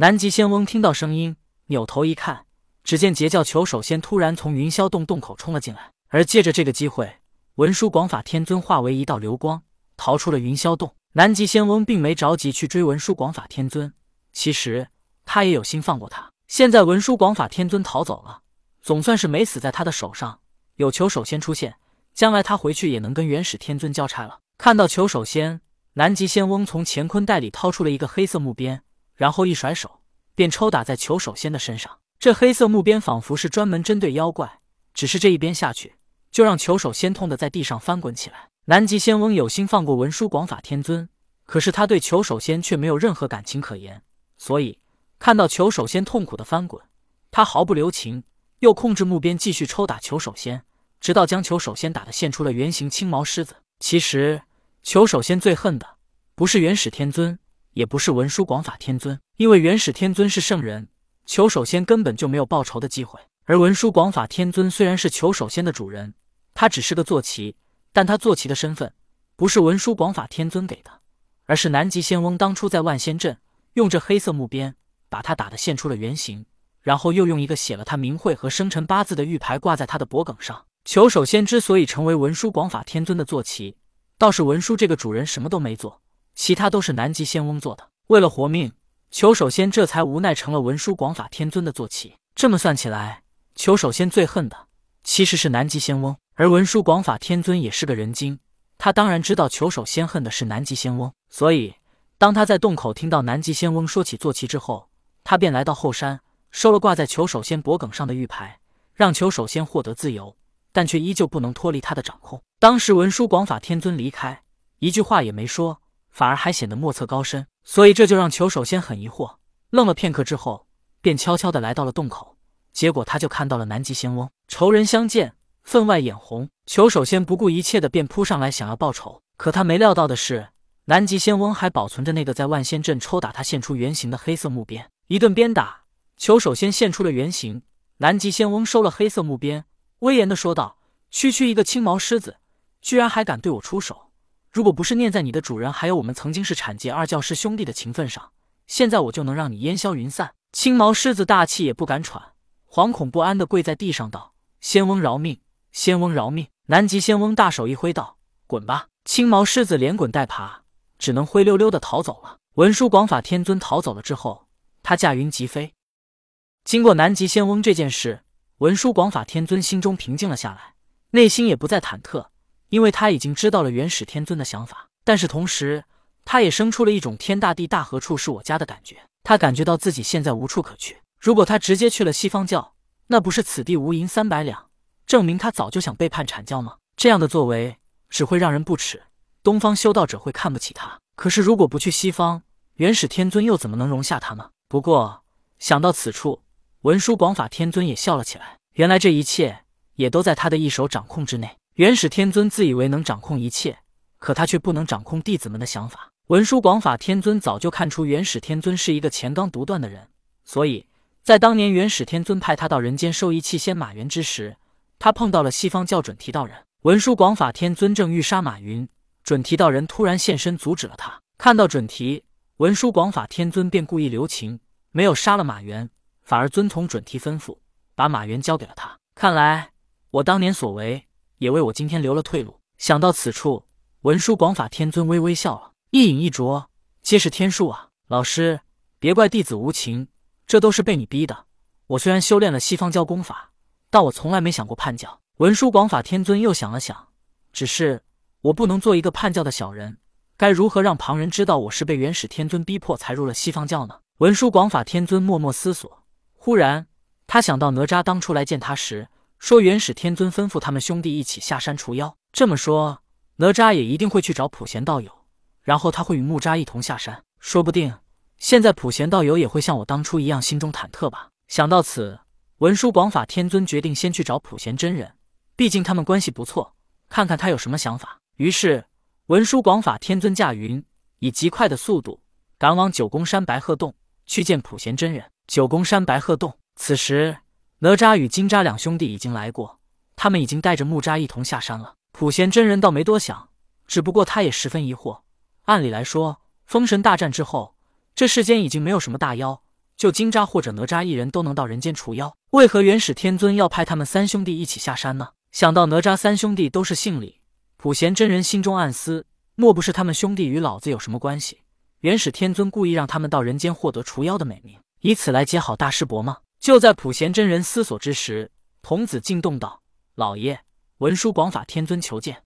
南极仙翁听到声音，扭头一看，只见截教球首仙突然从云霄洞洞口冲了进来，而借着这个机会，文殊广法天尊化为一道流光，逃出了云霄洞。南极仙翁并没着急去追文殊广法天尊，其实他也有心放过他。现在文殊广法天尊逃走了，总算是没死在他的手上。有求首仙出现，将来他回去也能跟元始天尊交差了。看到球首仙，南极仙翁从乾坤袋里掏出了一个黑色木鞭，然后一甩手，便抽打在求守仙的身上。这黑色木鞭仿佛是专门针对妖怪，只是这一鞭下去，就让求守仙痛得在地上翻滚起来。南极仙翁有心放过文殊广法天尊，可是他对求守仙却没有任何感情可言，所以。看到求守仙痛苦的翻滚，他毫不留情，又控制木鞭继续抽打求守仙，直到将求守仙打得现出了原形青毛狮子。其实，求守仙最恨的不是元始天尊，也不是文殊广法天尊，因为元始天尊是圣人，求首仙根本就没有报仇的机会。而文殊广法天尊虽然是求首仙的主人，他只是个坐骑，但他坐骑的身份不是文殊广法天尊给的，而是南极仙翁当初在万仙阵用这黑色木鞭。把他打得现出了原形，然后又用一个写了他名讳和生辰八字的玉牌挂在他的脖颈上。求首仙之所以成为文殊广法天尊的坐骑，倒是文殊这个主人什么都没做，其他都是南极仙翁做的。为了活命，求首仙这才无奈成了文殊广法天尊的坐骑。这么算起来，求首仙最恨的其实是南极仙翁，而文殊广法天尊也是个人精，他当然知道求首仙恨的是南极仙翁，所以当他在洞口听到南极仙翁说起坐骑之后。他便来到后山，收了挂在求首仙脖颈上的玉牌，让求首仙获得自由，但却依旧不能脱离他的掌控。当时文殊广法天尊离开，一句话也没说，反而还显得莫测高深，所以这就让求首先很疑惑。愣了片刻之后，便悄悄地来到了洞口，结果他就看到了南极仙翁。仇人相见，分外眼红。求首先不顾一切的便扑上来想要报仇，可他没料到的是，南极仙翁还保存着那个在万仙阵抽打他现出原形的黑色木鞭。一顿鞭打，求首先现出了原形。南极仙翁收了黑色木鞭，威严的说道：“区区一个青毛狮子，居然还敢对我出手！如果不是念在你的主人还有我们曾经是产界二教师兄弟的情分上，现在我就能让你烟消云散。”青毛狮子大气也不敢喘，惶恐不安地跪在地上道：“仙翁饶命！仙翁饶命！”南极仙翁大手一挥道：“滚吧！”青毛狮子连滚带爬，只能灰溜溜的逃走了。文殊广法天尊逃走了之后。他驾云疾飞，经过南极仙翁这件事，文殊广法天尊心中平静了下来，内心也不再忐忑，因为他已经知道了元始天尊的想法。但是同时，他也生出了一种天大地大何处是我家的感觉。他感觉到自己现在无处可去。如果他直接去了西方教，那不是此地无银三百两，证明他早就想背叛阐教吗？这样的作为只会让人不耻，东方修道者会看不起他。可是如果不去西方，元始天尊又怎么能容下他呢？不过想到此处，文殊广法天尊也笑了起来。原来这一切也都在他的一手掌控之内。元始天尊自以为能掌控一切，可他却不能掌控弟子们的想法。文殊广法天尊早就看出元始天尊是一个钱刚独断的人，所以在当年元始天尊派他到人间收一弃仙马云之时，他碰到了西方教准提道人。文殊广法天尊正欲杀马云，准提道人突然现身阻止了他。看到准提。文殊广法天尊便故意留情，没有杀了马元，反而遵从准提吩咐，把马元交给了他。看来我当年所为，也为我今天留了退路。想到此处，文殊广法天尊微微笑了，一饮一啄，皆是天数啊！老师，别怪弟子无情，这都是被你逼的。我虽然修炼了西方教功法，但我从来没想过叛教。文殊广法天尊又想了想，只是我不能做一个叛教的小人。该如何让旁人知道我是被元始天尊逼迫才入了西方教呢？文殊广法天尊默默思索，忽然他想到哪吒当初来见他时说，元始天尊吩咐他们兄弟一起下山除妖。这么说，哪吒也一定会去找普贤道友，然后他会与木吒一同下山。说不定现在普贤道友也会像我当初一样心中忐忑吧。想到此，文殊广法天尊决定先去找普贤真人，毕竟他们关系不错，看看他有什么想法。于是。文殊广法天尊驾云，以极快的速度赶往九宫山白鹤洞去见普贤真人。九宫山白鹤洞，此时哪吒与金吒两兄弟已经来过，他们已经带着木吒一同下山了。普贤真人倒没多想，只不过他也十分疑惑。按理来说，封神大战之后，这世间已经没有什么大妖，就金吒或者哪吒一人都能到人间除妖，为何元始天尊要派他们三兄弟一起下山呢？想到哪吒三兄弟都是姓李，普贤真人心中暗思：莫不是他们兄弟与老子有什么关系？元始天尊故意让他们到人间获得除妖的美名，以此来结好大师伯吗？就在普贤真人思索之时，童子进动道：“老爷，文殊广法天尊求见。”